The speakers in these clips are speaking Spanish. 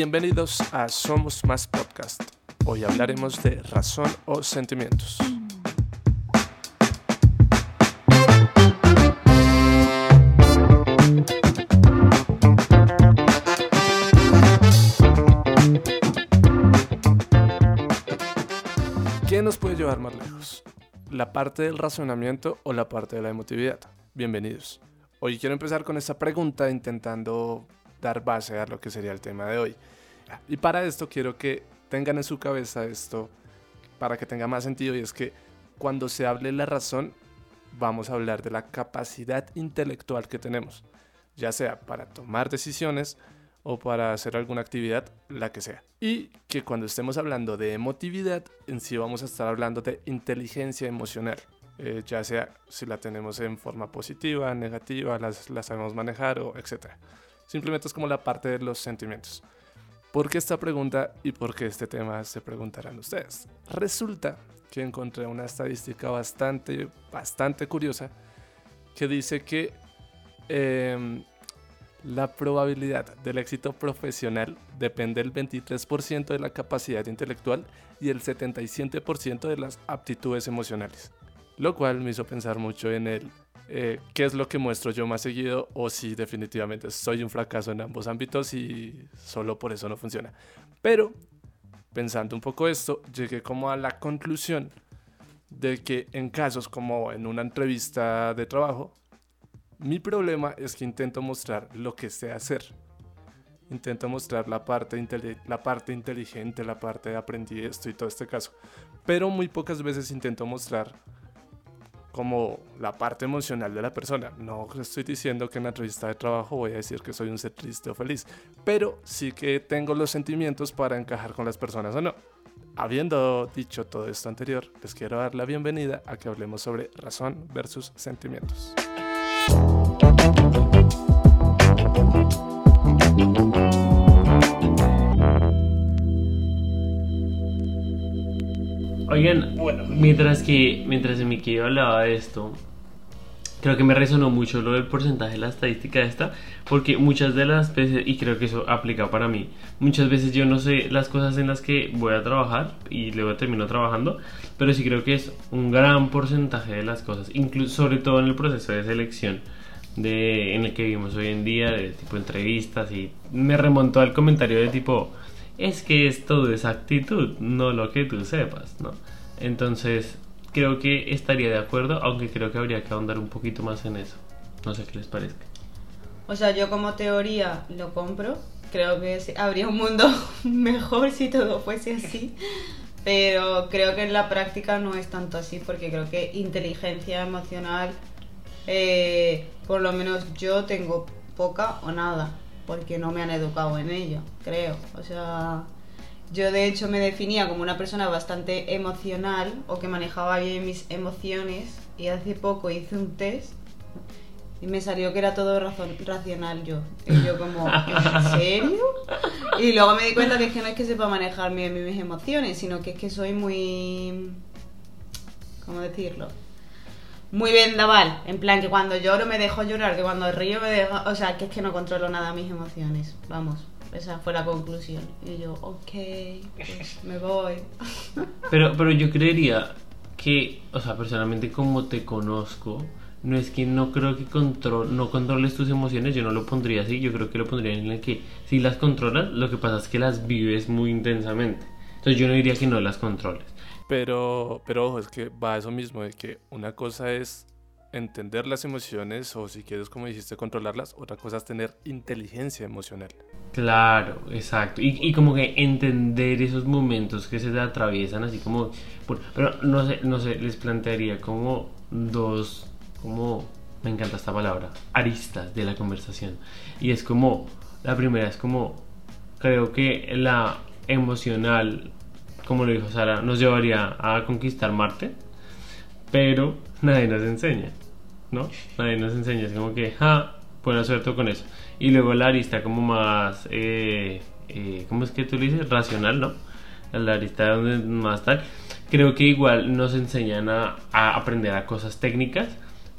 Bienvenidos a Somos Más Podcast. Hoy hablaremos de razón o sentimientos. ¿Qué nos puede llevar más lejos? ¿La parte del razonamiento o la parte de la emotividad? Bienvenidos. Hoy quiero empezar con esta pregunta intentando dar base a lo que sería el tema de hoy. Y para esto quiero que tengan en su cabeza esto para que tenga más sentido y es que cuando se hable la razón vamos a hablar de la capacidad intelectual que tenemos, ya sea para tomar decisiones o para hacer alguna actividad, la que sea. Y que cuando estemos hablando de emotividad, en sí vamos a estar hablando de inteligencia emocional. Eh, ya sea si la tenemos en forma positiva, negativa, la sabemos manejar o etc. Simplemente es como la parte de los sentimientos. ¿Por qué esta pregunta y por qué este tema se preguntarán ustedes? Resulta que encontré una estadística bastante, bastante curiosa que dice que em, la probabilidad del éxito profesional depende del 23% de la capacidad intelectual y el 77% de las aptitudes emocionales. Lo cual me hizo pensar mucho en el eh, qué es lo que muestro yo más seguido o si definitivamente soy un fracaso en ambos ámbitos y solo por eso no funciona. Pero pensando un poco esto, llegué como a la conclusión de que en casos como en una entrevista de trabajo, mi problema es que intento mostrar lo que sé hacer. Intento mostrar la parte, la parte inteligente, la parte de aprendí esto y todo este caso. Pero muy pocas veces intento mostrar como la parte emocional de la persona. No estoy diciendo que en la entrevista de trabajo voy a decir que soy un ser triste o feliz, pero sí que tengo los sentimientos para encajar con las personas o no. Habiendo dicho todo esto anterior, les quiero dar la bienvenida a que hablemos sobre razón versus sentimientos. Oigan, bueno, mientras que mientras mi querido hablaba de esto, creo que me resonó mucho lo del porcentaje de la estadística esta, porque muchas de las veces, y creo que eso aplica para mí, muchas veces yo no sé las cosas en las que voy a trabajar y luego termino trabajando, pero sí creo que es un gran porcentaje de las cosas, incluso sobre todo en el proceso de selección de, en el que vivimos hoy en día, de tipo entrevistas, y me remontó al comentario de tipo es que es todo esa actitud, no lo que tú sepas, ¿no? Entonces, creo que estaría de acuerdo, aunque creo que habría que ahondar un poquito más en eso. No sé qué les parezca. O sea, yo como teoría lo compro. Creo que habría un mundo mejor si todo fuese así. Pero creo que en la práctica no es tanto así, porque creo que inteligencia emocional, eh, por lo menos yo tengo poca o nada porque no me han educado en ello, creo. O sea, yo de hecho me definía como una persona bastante emocional o que manejaba bien mis emociones y hace poco hice un test y me salió que era todo racional yo. Y yo como, ¿en serio? Y luego me di cuenta que es que no es que sepa manejar bien mis emociones, sino que es que soy muy... ¿Cómo decirlo? Muy vendaval. En plan, que cuando lloro me dejo llorar, que cuando río me dejo. O sea, que es que no controlo nada mis emociones. Vamos, esa fue la conclusión. Y yo, ok, pues me voy. Pero, pero yo creería que, o sea, personalmente, como te conozco. No es que no creo que control, no controles tus emociones, yo no lo pondría así, yo creo que lo pondría en el que si las controlas, lo que pasa es que las vives muy intensamente. Entonces yo no diría que no las controles. Pero, pero ojo, es que va a eso mismo, de que una cosa es entender las emociones o si quieres, como dijiste, controlarlas, otra cosa es tener inteligencia emocional. Claro, exacto. Y, y como que entender esos momentos que se atraviesan, así como... pero no sé, no sé, les plantearía como dos, como... Me encanta esta palabra, aristas de la conversación. Y es como, la primera es como, creo que la emocional como lo dijo Sara, nos llevaría a conquistar Marte, pero nadie nos enseña, ¿no? Nadie nos enseña, es como que, ja, buena suerte con eso. Y luego la arista como más, eh, eh, ¿cómo es que tú le dices? Racional, ¿no? La arista donde más tal. Creo que igual nos enseñan a, aprender a cosas técnicas,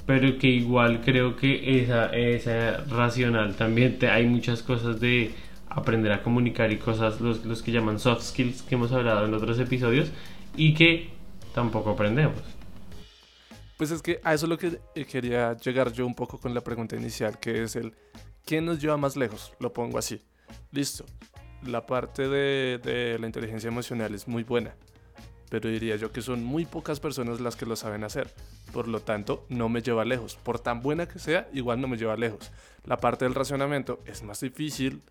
pero que igual creo que esa, esa racional también te, hay muchas cosas de aprender a comunicar y cosas, los, los que llaman soft skills que hemos hablado en otros episodios y que tampoco aprendemos. Pues es que a eso es lo que eh, quería llegar yo un poco con la pregunta inicial, que es el ¿quién nos lleva más lejos? Lo pongo así. Listo. La parte de, de la inteligencia emocional es muy buena, pero diría yo que son muy pocas personas las que lo saben hacer. Por lo tanto, no me lleva lejos. Por tan buena que sea, igual no me lleva lejos. La parte del racionamiento es más difícil,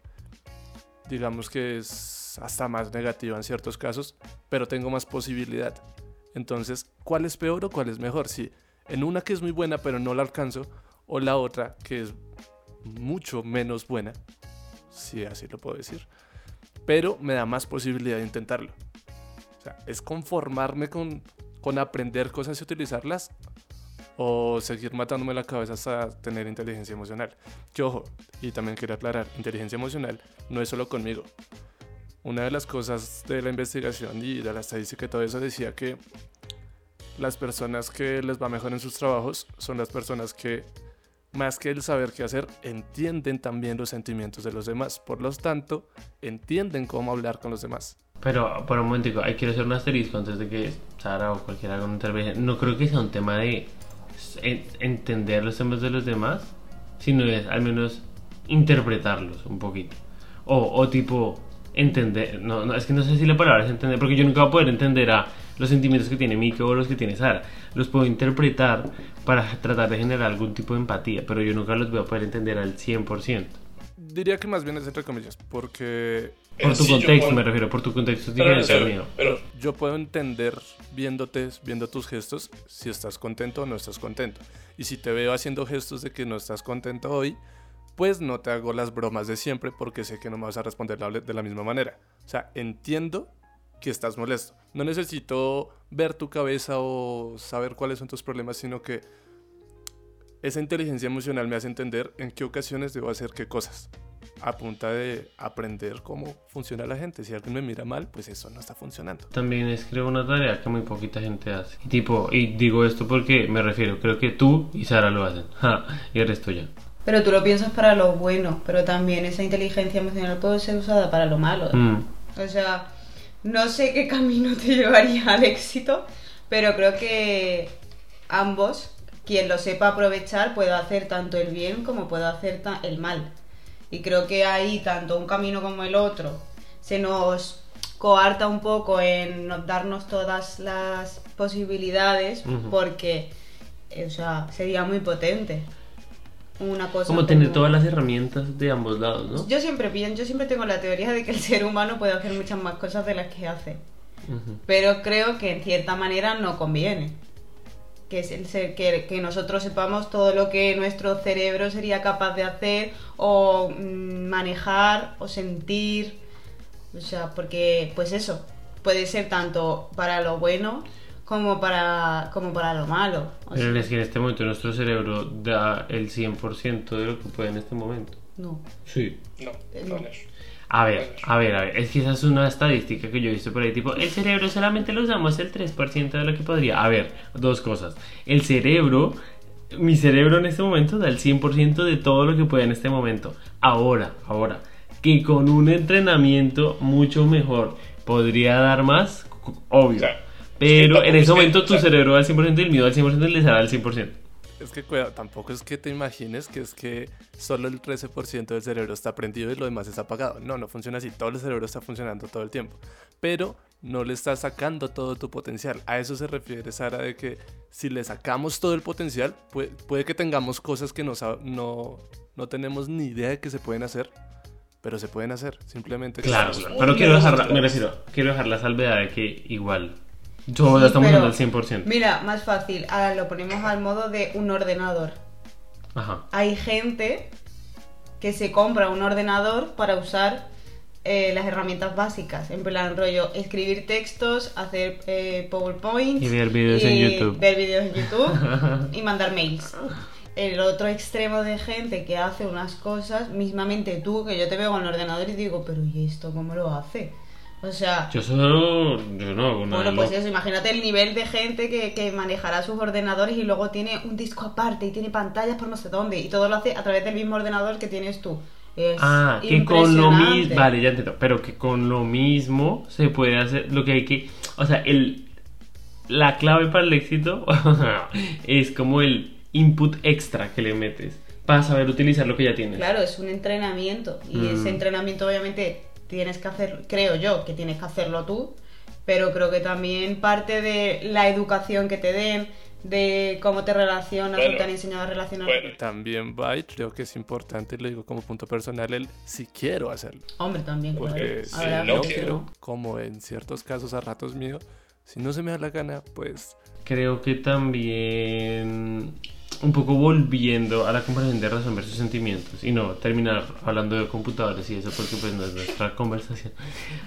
digamos que es hasta más negativa en ciertos casos, pero tengo más posibilidad. Entonces, ¿cuál es peor o cuál es mejor? Si en una que es muy buena pero no la alcanzo, o la otra que es mucho menos buena, si así lo puedo decir, pero me da más posibilidad de intentarlo. O sea, es conformarme con, con aprender cosas y utilizarlas o seguir matándome la cabeza hasta tener inteligencia emocional. Que ojo, y también quería aclarar, inteligencia emocional no es solo conmigo. Una de las cosas de la investigación y de la estadística y todo eso decía que las personas que les va mejor en sus trabajos son las personas que, más que el saber qué hacer, entienden también los sentimientos de los demás. Por lo tanto, entienden cómo hablar con los demás. Pero, por un momentico, quiero hacer un asterisco antes de que Sara o cualquiera haga una intervención. No creo que sea un tema de en- entender los temas de los demás, sino es al menos interpretarlos un poquito. O, o tipo, entender. No, no, es que no sé si la palabra es entender, porque yo nunca voy a poder entender a los sentimientos que tiene Miko o los que tiene Sara. Los puedo interpretar para tratar de generar algún tipo de empatía, pero yo nunca los voy a poder entender al 100%. Diría que más bien es entre comillas, porque Por tu Sí, yo contexto, puedo- me refiero, por tu contexto Pero, pero- mío. pero yo puedo entender viéndote, viendo tus gestos, si estás contento o no estás contento. Y si te veo haciendo gestos de que no estás contento hoy, pues no te hago las bromas de siempre porque sé que no me vas a responder de la misma manera. O sea, entiendo que estás molesto. No necesito ver tu cabeza o saber cuáles son tus problemas, sino que esa inteligencia emocional me hace entender en qué ocasiones debo hacer qué cosas. A punta de aprender cómo funciona la gente. Si alguien me mira mal, pues eso no está funcionando. También es creo una tarea que muy poquita gente hace. Y tipo, y digo esto porque me refiero, creo que tú y Sara lo hacen. Ja, y el resto ya. Pero tú lo piensas para lo bueno, pero también esa inteligencia emocional puede ser usada para lo malo. Mm. O sea, no sé qué camino te llevaría al éxito, pero creo que ambos, quien lo sepa aprovechar, puede hacer tanto el bien como puede hacer el mal. Y creo que ahí, tanto un camino como el otro, se nos coarta un poco en no- darnos todas las posibilidades, Ujú. porque, eh, o sea, sería muy potente. Una cosa Como tener todas las herramientas de ambos lados, ¿no? yo siempre yo siempre tengo la teoría de que el ser humano puede hacer muchas más cosas de las que hace. Ujú. Pero creo que en cierta manera no conviene. Que, es el ser- que, que nosotros sepamos todo lo que nuestro cerebro sería capaz de hacer o mm, manejar o sentir. O sea, porque pues eso, puede ser tanto para lo bueno como para, como para lo malo. O Pero sea, es que en este momento nuestro cerebro da el 100% de lo que puede en este momento. no. Sí. no, Eh, no, no. A ver, a ver, a ver, es que esa es una estadística que yo he visto por ahí, tipo, el cerebro solamente lo usamos el 3% de lo que podría. A ver, dos cosas. El cerebro, mi cerebro en este momento da el 100% de todo lo que puede en este momento. Ahora, ahora, que con un entrenamiento mucho mejor podría dar más, obvio. Pero en ese momento o tu sea- cerebro da el 100% y el mío da el 100% y le dará el 100%. Es que cuidado, tampoco es que te imagines que es que solo el 13% del cerebro está prendido y lo demás está apagado. No, no funciona así. Todo el cerebro está funcionando todo el tiempo. Pero no le estás sacando todo tu potencial. A eso se refiere Sara de que si le sacamos todo el potencial, puede, puede que tengamos cosas que no, sab- no, no tenemos ni idea de que se pueden hacer. Pero se pueden hacer. Simplemente Claro, claro. Pero quiero dejar, me refiero, quiero dejar la salvedad de que igual, todos Sí, estamos pero- dando el 100%. Mira, más fácil, ahora lo ponemos al modo de un ordenador. Ajá. hay gente que se compra un ordenador para usar eh, las herramientas básicas, en plan rollo escribir textos, hacer eh, PowerPoint Y ver vídeos en YouTube. ver vídeos en YouTube y mandar mails. El otro extremo de gente que hace unas cosas, mismamente tú, que yo te veo con el ordenador y digo, pero ¿y esto cómo lo hace? O sea, Yo solo, yo no bueno, pues eso, imagínate el nivel de gente que, que manejará sus ordenadores y luego tiene un disco aparte y tiene pantallas por no sé dónde y todo lo hace a través del mismo ordenador que tienes tú. Es Ah, que con lo mismo, vale, ya entiendo, pero que con lo mismo se puede hacer lo que hay que, o sea, el la clave para el éxito es como el input extra que le metes para saber utilizar lo que ya tienes. Claro, es un entrenamiento y Mm. ese entrenamiento obviamente tienes que hacer, creo yo, que tienes que hacerlo tú, pero creo que también parte de la educación que te den, de cómo te relacionas Bueno, o te han enseñado a relacionar. bueno. También va y creo que es importante, lo digo como punto personal, el si quiero hacerlo. Hombre, también, claro. Porque Sí, si Habrá no quiero, no. como en ciertos casos a ratos mío, si no se me da la gana, pues Creo que también un poco volviendo a la comparación de razón versus sentimientos y no terminar hablando de computadores y eso porque pues no es nuestra conversación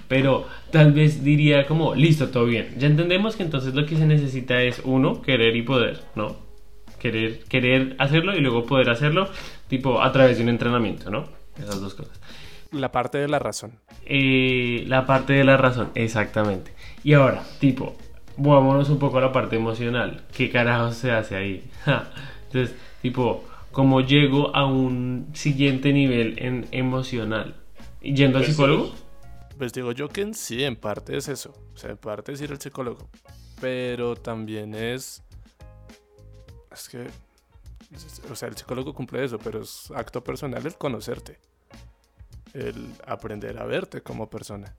pero tal vez diría como listo todo bien ya entendemos que entonces lo que se necesita es uno querer y poder no querer querer hacerlo y luego poder hacerlo tipo a través de un entrenamiento no esas dos cosas la parte de la razón. eh, la parte de la razón, exactamente. Y ahora, tipo, vámonos un poco a la parte emocional. ¿Qué carajo se hace ahí? Ja. Entonces, tipo, ¿cómo llego a un siguiente nivel en emocional? ¿Yendo al Pues, psicólogo? Pues digo yo que en sí, en parte es eso. O sea, en parte es ir al psicólogo. Pero también es. Es que. O sea, el psicólogo cumple eso, pero es acto personal el conocerte. El aprender a verte como persona.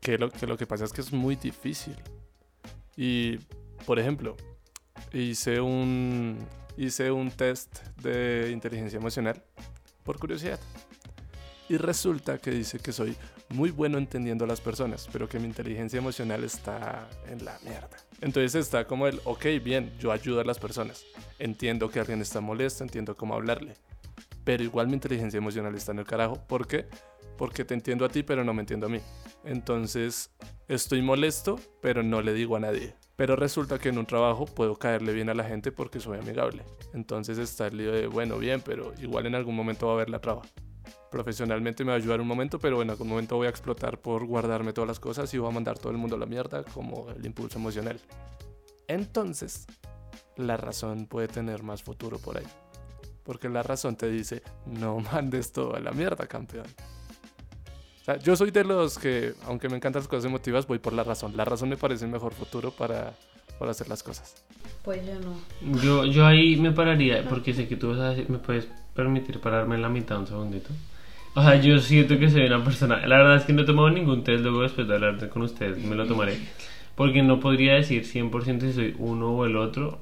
Que lo que, lo que pasa es que es muy difícil. Y, por ejemplo, hice un, hice un test de inteligencia emocional por curiosidad. Y resulta que dice que soy muy bueno entendiendo a las personas, pero que mi inteligencia emocional está en la mierda. Entonces está como el, ok, bien, yo ayudo a las personas. Entiendo que alguien está molesto, entiendo cómo hablarle. Pero igual mi inteligencia emocional está en el carajo. ¿Por qué? Porque te entiendo a ti, pero no me entiendo a mí. Entonces estoy molesto, pero no le digo a nadie. Pero resulta que en un trabajo puedo caerle bien a la gente porque soy amigable. Entonces está el lío de, bueno, bien, pero igual en algún momento va a haber la traba profesionalmente me va a ayudar un momento, pero en algún momento voy a explotar por guardarme todas las cosas y voy a mandar todo el mundo a la mierda como el impulso emocional. Entonces, la razón puede tener más futuro por ahí. Porque la razón te dice, no mandes todo a la mierda, campeón. O sea, yo soy de los que, aunque me encantan las cosas emotivas, voy por la razón. La razón me parece el mejor futuro para, para hacer las cosas. Pues yo no. Yo, yo ahí me pararía, porque sé que tú vas a decir, ¿me puedes permitir pararme en la mitad un segundito? O sea, yo siento que soy una persona. La verdad es que no he tomado ningún test luego después de hablar con ustedes, me lo tomaré. Porque no podría decir 100% si soy uno o el otro.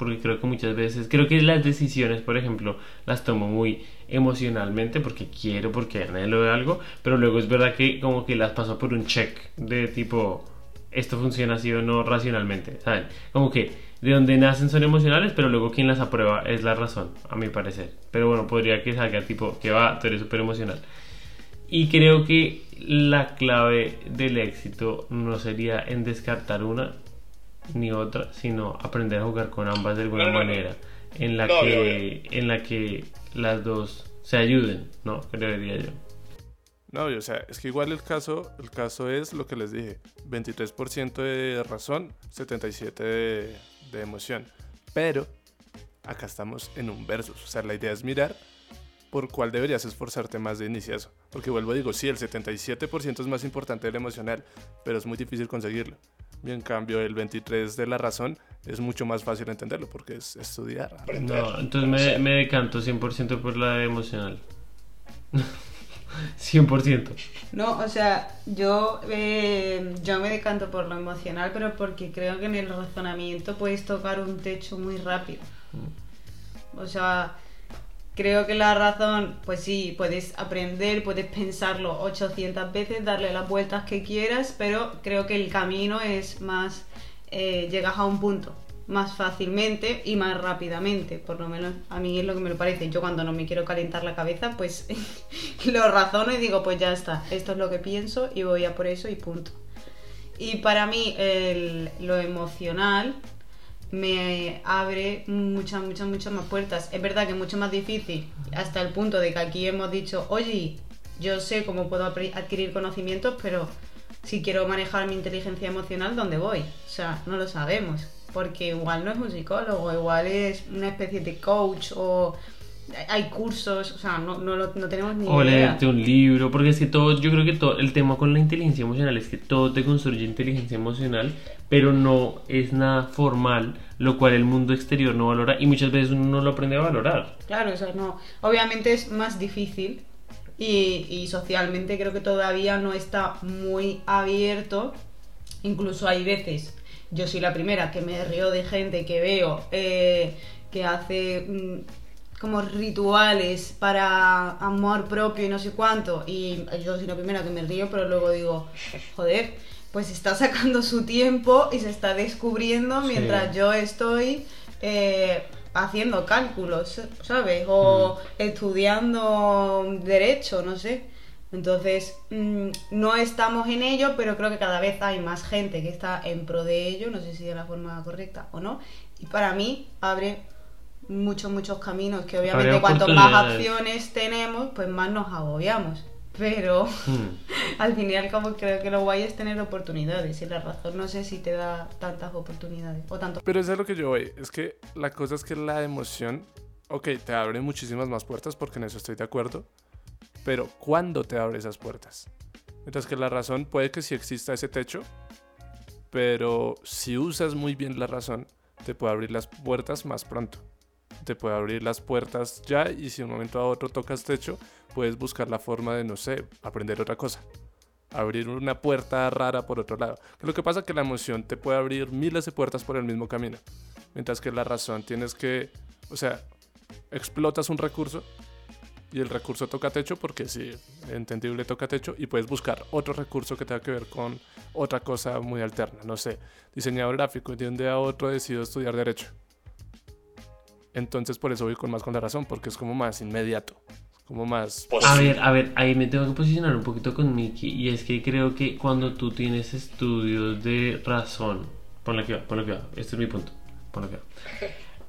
Porque creo que muchas veces, creo que las decisiones, por ejemplo, las tomo muy emocionalmente porque quiero, porque anhelo de algo. Pero luego es verdad que como que las paso por un check de tipo, esto funciona así o no racionalmente, ¿saben? Como que de donde nacen son emocionales, pero luego quien las aprueba es la razón, a mi parecer. Pero bueno, podría que salga tipo, que va, tú eres súper emocional. Y creo que la clave del éxito no sería en descartar una ni otra, sino aprender a jugar con ambas de alguna No, no, no. manera, en la No, que en la que las dos se ayuden, ¿no? Creería yo. No, o sea, es que igual el caso, el caso es lo que les dije, 23% de razón, 77% de, de emoción. Pero acá estamos en un versus, o sea, la idea es mirar por cuál deberías esforzarte más de iniciazo. Porque vuelvo a digo, sí, el 77% es más importante del emocional, pero es muy difícil conseguirlo. Y en cambio, el 23% de la razón es mucho más fácil entenderlo porque es estudiar. No, entonces me, me decanto 100% por la emocional. 100%. No, o sea, yo, eh, yo me decanto por lo emocional, pero porque creo que en el razonamiento puedes tocar un techo muy rápido. O sea, creo que la razón, pues sí, puedes aprender, puedes pensarlo 800 veces, darle las vueltas que quieras, pero creo que el camino es más, eh, llegas a un punto más fácilmente y más rápidamente, por lo menos a mí es lo que me lo parece. Yo cuando no me quiero calentar la cabeza, pues lo razono y digo, pues ya está, esto es lo que pienso y voy a por eso y punto. Y para mí lo emocional me abre muchas, muchas, muchas más puertas. Es verdad que es mucho más difícil hasta el punto de que aquí hemos dicho, oye, yo sé cómo puedo adquirir conocimientos, pero si quiero manejar mi inteligencia emocional, ¿dónde voy? O sea, no lo sabemos. Porque igual no es un psicólogo, igual es una especie de coach o hay cursos, o sea, no, no, lo- no tenemos ni O idea. leerte un libro, porque es que todo, yo creo que todo, el tema con la inteligencia emocional es que todo te construye inteligencia emocional, pero no es nada formal, lo cual el mundo exterior no valora y muchas veces uno no lo aprende a valorar. Claro, o sea, no. Obviamente es más difícil y, y socialmente creo que todavía no está muy abierto. Incluso hay veces, yo soy la primera que me río de gente que veo eh, que hace mm, como rituales para amor propio y no sé cuánto. Y yo soy la primera que me río, pero luego digo, joder, pues está sacando su tiempo y se está descubriendo Sí. mientras yo estoy eh, haciendo cálculos, ¿sabes? O estudiando derecho, no sé. Entonces, mm, no estamos en ello, pero creo que cada vez hay más gente que está en pro de ello, no sé si de la forma correcta o no. Y para mí abre muchos, muchos caminos, que obviamente cuanto más acciones tenemos, pues más nos agobiamos. Pero Hmm. al fin y al cabo creo que lo guay es tener oportunidades y la razón no sé si te da tantas oportunidades o tanto Pero eso es lo que yo voy. Es que la cosa es que la emoción, ok, te abre muchísimas más puertas porque en eso estoy de acuerdo. Pero ¿cuándo te abre esas puertas? Mientras que la razón puede que sí exista ese techo, pero si usas muy bien la razón, te puede abrir las puertas más pronto. Te puede abrir las puertas ya y si un momento a otro tocas techo, puedes buscar la forma de, no sé, aprender otra cosa. Abrir una puerta rara por otro lado. Lo que pasa es que la emoción te puede abrir miles de puertas por el mismo camino. Mientras que la razón tienes que, o sea, explotas un recurso y el recurso toca techo porque sí, entendible toca techo y puedes buscar otro recurso que tenga que ver con otra cosa muy alterna. No sé, diseñador gráfico y de un día a otro decido estudiar derecho. Entonces por eso voy con más con la razón, porque es como más inmediato, como más... A ver, a ver, ahí me tengo que posicionar un poquito con Miki y es que creo que cuando tú tienes estudios de razón, ponle que va, ponle que va, este es mi punto, ponle que va,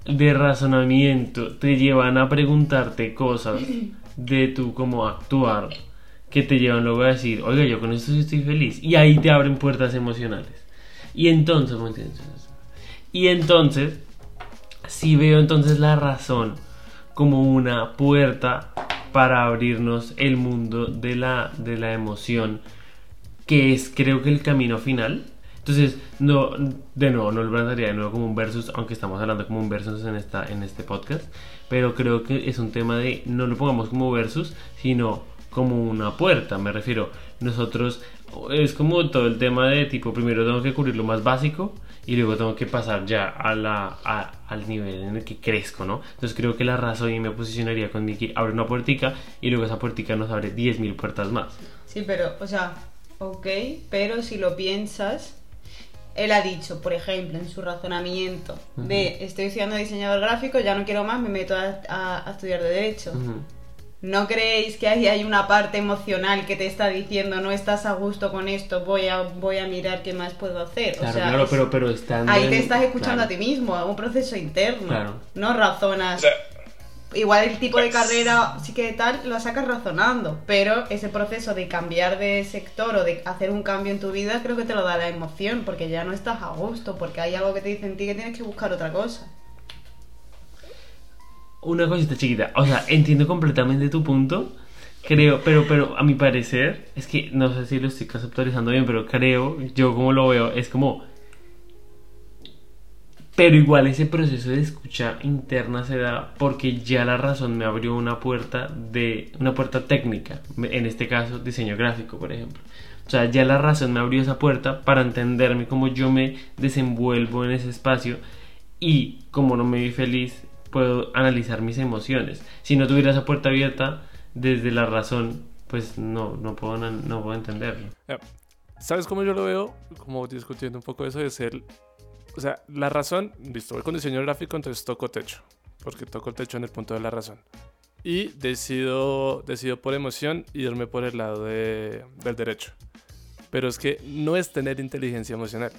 de razonamiento, te llevan a preguntarte cosas de tu cómo actuar que te llevan luego a decir, oiga, yo con esto sí estoy feliz y ahí te abren puertas emocionales. Y entonces, ¿me entiendes? Y entonces, si veo entonces la razón como una puerta para abrirnos el mundo de la, de la emoción, que es creo que el camino final. Entonces, no, de nuevo, no lo plantearía de nuevo como un versus, aunque estamos hablando como un versus en, esta, en este podcast, pero creo que es un tema de, no lo pongamos como versus, sino como una puerta, me refiero, nosotros, es como todo el tema de tipo, primero tengo que cubrir lo más básico y luego tengo que pasar ya a la, a- al nivel en el que crezco, ¿no? Entonces creo que la razón y me posicionaría con Miki, abre una puertica y luego esa puertica nos abre 10.000 puertas más. Sí, pero, o sea, ok, pero si lo piensas, él ha dicho, por ejemplo, en su razonamiento de estoy estudiando diseñador gráfico, ya no quiero más, me meto a, a- a estudiar de derecho. Ujú. ¿No creéis que ahí hay una parte emocional que te está diciendo no estás a gusto con esto, voy a, voy a mirar qué más puedo hacer? Claro, o sea, claro, es- pero, pero estando ahí en- te estás escuchando claro. a ti mismo, un proceso interno. Claro. No razonas. O sea, Igual el tipo de carrera sí que tal lo sacas razonando, pero ese proceso de cambiar de sector o de hacer un cambio en tu vida creo que te lo da la emoción, porque ya no estás a gusto, porque hay algo que te dice en ti que tienes que buscar otra cosa. Una cosita chiquita, o sea, entiendo completamente tu punto, creo, pero, pero a mi parecer, es que no sé si lo estoy conceptualizando bien, pero creo, yo como lo veo, es como... Pero igual ese proceso de escucha interna se da porque ya la razón me abrió una puerta de una puerta técnica, en este caso diseño gráfico, por ejemplo. O sea, ya la razón me abrió esa puerta para entenderme cómo yo me desenvuelvo en ese espacio y como no me vi feliz, puedo analizar mis emociones. Si no tuviera esa puerta abierta desde la razón, pues no, no, puedo, no puedo entenderlo. Ya. ¿Sabes cómo yo lo veo? Como discutiendo un poco eso de ser... O sea, la razón, listo, voy con diseño gráfico, entonces toco techo, porque toco el techo en el punto de la razón. Y decido, decido por emoción irme por el lado de- del derecho. Pero es que no es tener inteligencia emocional.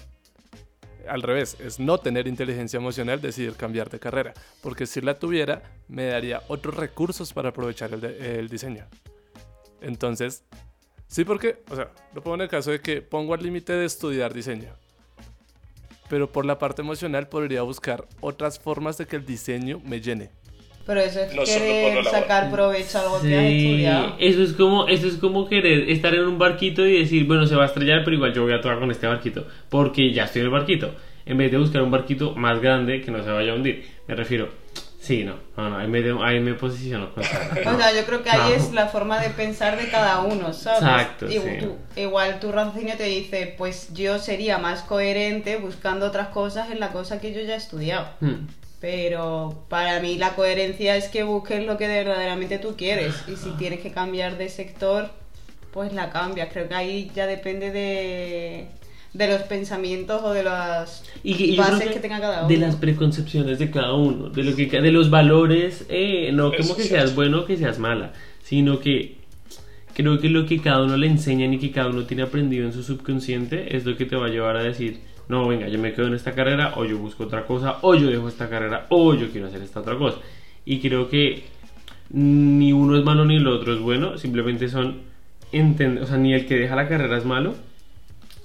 Al revés, es no tener inteligencia emocional decidir cambiar de carrera. Porque si la tuviera, me daría otros recursos para aprovechar el, diseño. Entonces, Sí, porque, o sea, lo pongo en el caso de que pongo al límite de estudiar diseño. Pero por la parte emocional podría buscar otras formas de que el diseño me llene. Pero eso es No querer sacar provecho a algo que has estudiado. eso es como eso es como querer estar en un barquito y decir, bueno, se va a estrellar, pero igual yo voy a tocar con este barquito, porque ya estoy en el barquito. En vez de buscar un barquito más grande que no se vaya a hundir. Me refiero, sí, no, no, no, ahí me, ahí me posiciono con O sea, yo creo que ahí No. es la forma de pensar de cada uno, ¿sabes? Exacto, Y sí. tú- igual tu raciocinio te dice, pues yo sería más coherente buscando otras cosas en la cosa que yo ya he estudiado. Hmm. Pero para mí la coherencia es que busques lo que verdaderamente tú quieres. Y si tienes que cambiar de sector, pues la cambias. Creo que ahí ya depende de, de los pensamientos o de las Y, y bases que, tenga cada uno. De las preconcepciones de cada uno, de lo que de los valores, eh, no como que seas bueno o que seas mala, sino que creo que lo que cada uno le enseñan y que cada uno tiene aprendido en su subconsciente es lo que te va a llevar a decir, no, venga, yo me quedo en esta carrera, o yo busco otra cosa, o yo dejo esta carrera, o yo quiero hacer esta otra cosa. Y creo que ni uno es malo ni el otro es bueno, simplemente son, o sea, ni el que deja la carrera es malo,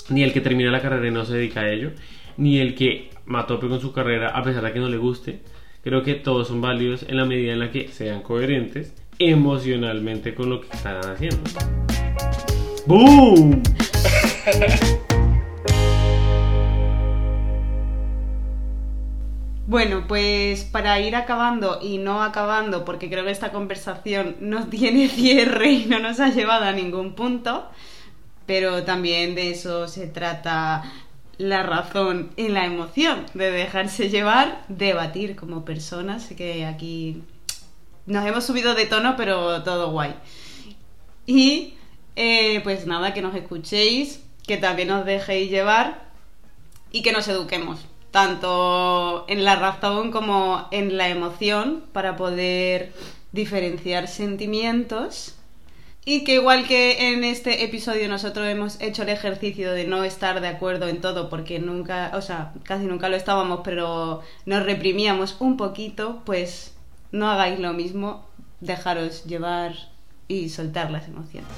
ni el que termina la carrera y no se dedica a ello, ni el que matope con su carrera a pesar de que no le guste. Creo que todos son válidos en la medida en la que sean coherentes emocionalmente con lo que están haciendo. ¡Boom! Bueno, pues para ir acabando y no acabando, porque creo que esta conversación no tiene cierre y no nos ha llevado a ningún punto, pero también de eso se trata la razón y la emoción, de dejarse llevar, debatir como personas, que aquí nos hemos subido de tono, pero todo guay. Y eh, pues nada, que nos escuchéis, que también os dejéis llevar y que nos eduquemos, tanto en la razón como en la emoción, para poder diferenciar sentimientos. Y que igual que en este episodio nosotros hemos hecho el ejercicio de no estar de acuerdo en todo, porque nunca, o sea, casi nunca lo estábamos, pero nos reprimíamos un poquito, pues no hagáis lo mismo, dejaros llevar y soltar las emociones.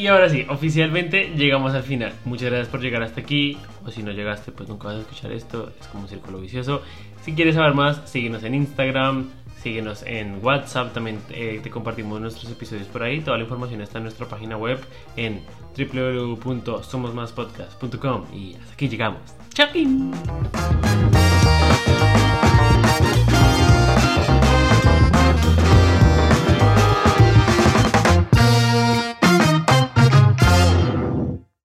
Y ahora sí, oficialmente llegamos al final. Muchas gracias por llegar hasta aquí. O si no llegaste, pues nunca vas a escuchar esto. Es como un círculo vicioso. Si quieres saber más, síguenos en Instagram, síguenos en WhatsApp. También eh, te compartimos nuestros episodios por ahí. Toda la información está en nuestra página web en www.somosmaspodcast.com. Y hasta aquí llegamos. ¡Chao!